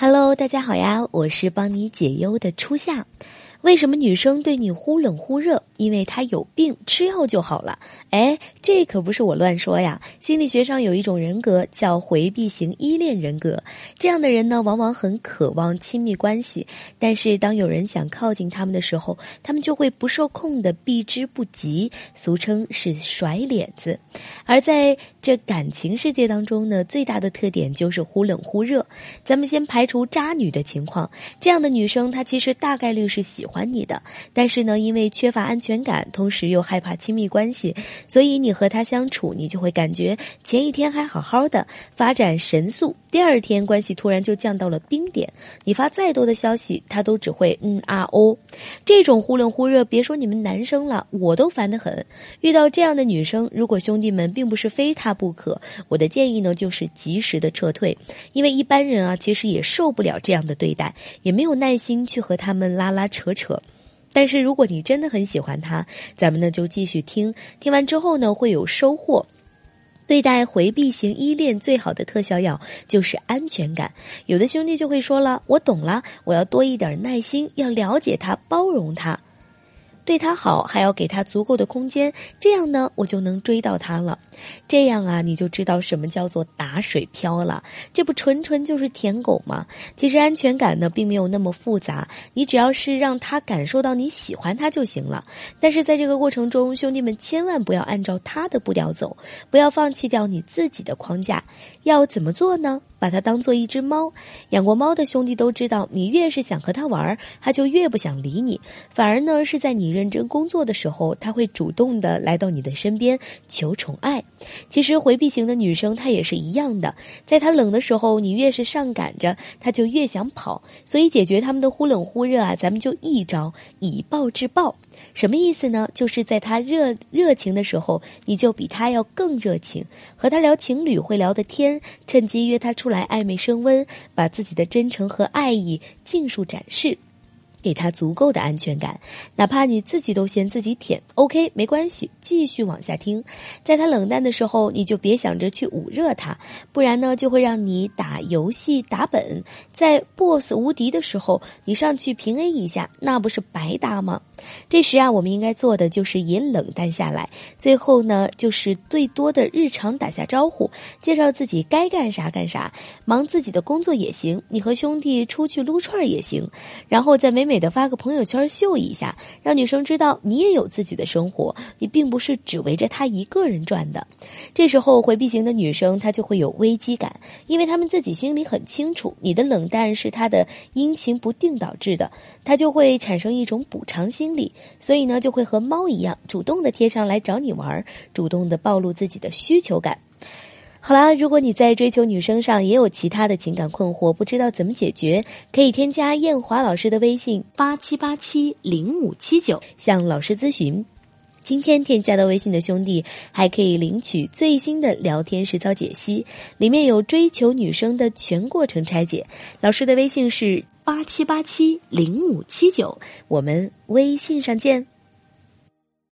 Hello，大家好呀，我是帮你解忧的初夏。为什么女生对你忽冷忽热？因为她有病，吃药就好了。哎，这可不是我乱说呀。心理学上有一种人格叫回避型依恋人格，这样的人呢，往往很渴望亲密关系，但是当有人想靠近他们的时候，他们就会不受控的避之不及，俗称是甩脸子。而在这感情世界当中呢，最大的特点就是忽冷忽热。咱们先排除渣女的情况，这样的女生她其实大概率是喜。喜欢你的，但是呢，因为缺乏安全感，同时又害怕亲密关系，所以你和他相处，你就会感觉前一天还好好的，发展神速，第二天关系突然就降到了冰点。你发再多的消息，他都只会嗯啊哦。这种忽冷忽热，别说你们男生了，我都烦得很。遇到这样的女生，如果兄弟们并不是非她不可，我的建议呢就是及时的撤退，因为一般人啊其实也受不了这样的对待，也没有耐心去和他们拉拉扯。扯，扯但是如果你真的很喜欢他，咱们呢就继续听，听完之后呢会有收获。对待回避型依恋最好的特效药就是安全感。有的兄弟就会说了：“我懂了，我要多一点耐心，要了解他，包容他。”对他好，还要给他足够的空间，这样呢，我就能追到他了。这样啊，你就知道什么叫做打水漂了。这不纯纯就是舔狗吗？其实安全感呢，并没有那么复杂，你只要是让他感受到你喜欢他就行了。但是在这个过程中，兄弟们千万不要按照他的步调走，不要放弃掉你自己的框架。要怎么做呢？把它当做一只猫，养过猫的兄弟都知道，你越是想和它玩，它就越不想理你，反而呢是在你认真工作的时候，他会主动的来到你的身边求宠爱。其实回避型的女生她也是一样的，在她冷的时候，你越是上赶着，她就越想跑。所以解决他们的忽冷忽热啊，咱们就一招以暴制暴。什么意思呢？就是在他热热情的时候，你就比他要更热情，和他聊情侣会聊的天，趁机约他出来暧昧升温，把自己的真诚和爱意尽数展示。给他足够的安全感，哪怕你自己都嫌自己舔，OK，没关系，继续往下听。在他冷淡的时候，你就别想着去捂热他，不然呢，就会让你打游戏打本，在 BOSS 无敌的时候，你上去平 A 一下，那不是白搭吗？这时啊，我们应该做的就是也冷淡下来，最后呢，就是最多的日常打下招呼，介绍自己该干啥干啥，忙自己的工作也行，你和兄弟出去撸串也行，然后再美美美的发个朋友圈秀一下，让女生知道你也有自己的生活，你并不是只围着他一个人转的。这时候回避型的女生她就会有危机感，因为她们自己心里很清楚，你的冷淡是她的阴晴不定导致的，她就会产生一种补偿心。理，所以呢，就会和猫一样，主动的贴上来找你玩，主动的暴露自己的需求感。好啦，如果你在追求女生上也有其他的情感困惑，不知道怎么解决，可以添加艳华老师的微信八七八七零五七九向老师咨询。今天添加到微信的兄弟还可以领取最新的聊天实操解析，里面有追求女生的全过程拆解。老师的微信是。八七八七零五七九，我们微信上见。